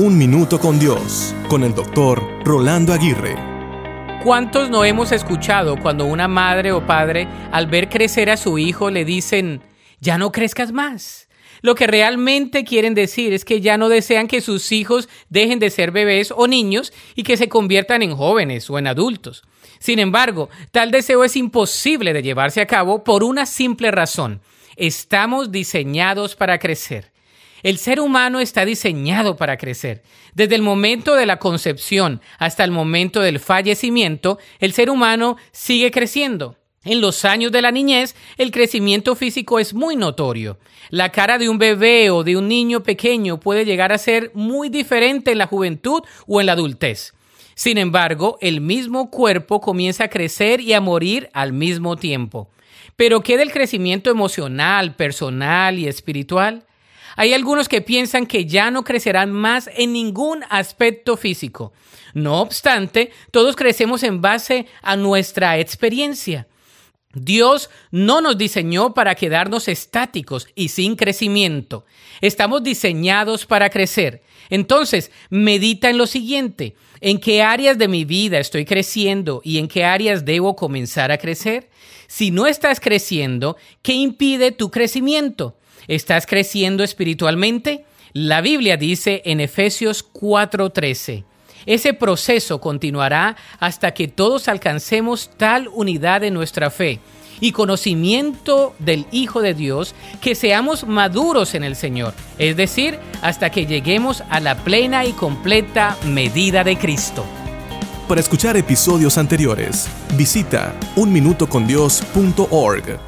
Un Minuto con Dios, con el doctor Rolando Aguirre. ¿Cuántos no hemos escuchado cuando una madre o padre al ver crecer a su hijo le dicen, ya no crezcas más? Lo que realmente quieren decir es que ya no desean que sus hijos dejen de ser bebés o niños y que se conviertan en jóvenes o en adultos. Sin embargo, tal deseo es imposible de llevarse a cabo por una simple razón. Estamos diseñados para crecer. El ser humano está diseñado para crecer. Desde el momento de la concepción hasta el momento del fallecimiento, el ser humano sigue creciendo. En los años de la niñez, el crecimiento físico es muy notorio. La cara de un bebé o de un niño pequeño puede llegar a ser muy diferente en la juventud o en la adultez. Sin embargo, el mismo cuerpo comienza a crecer y a morir al mismo tiempo. Pero ¿qué del crecimiento emocional, personal y espiritual? Hay algunos que piensan que ya no crecerán más en ningún aspecto físico. No obstante, todos crecemos en base a nuestra experiencia. Dios no nos diseñó para quedarnos estáticos y sin crecimiento. Estamos diseñados para crecer. Entonces, medita en lo siguiente. ¿En qué áreas de mi vida estoy creciendo y en qué áreas debo comenzar a crecer? Si no estás creciendo, ¿qué impide tu crecimiento? ¿Estás creciendo espiritualmente? La Biblia dice en Efesios 4:13, ese proceso continuará hasta que todos alcancemos tal unidad en nuestra fe y conocimiento del Hijo de Dios que seamos maduros en el Señor, es decir, hasta que lleguemos a la plena y completa medida de Cristo. Para escuchar episodios anteriores, visita unminutocondios.org.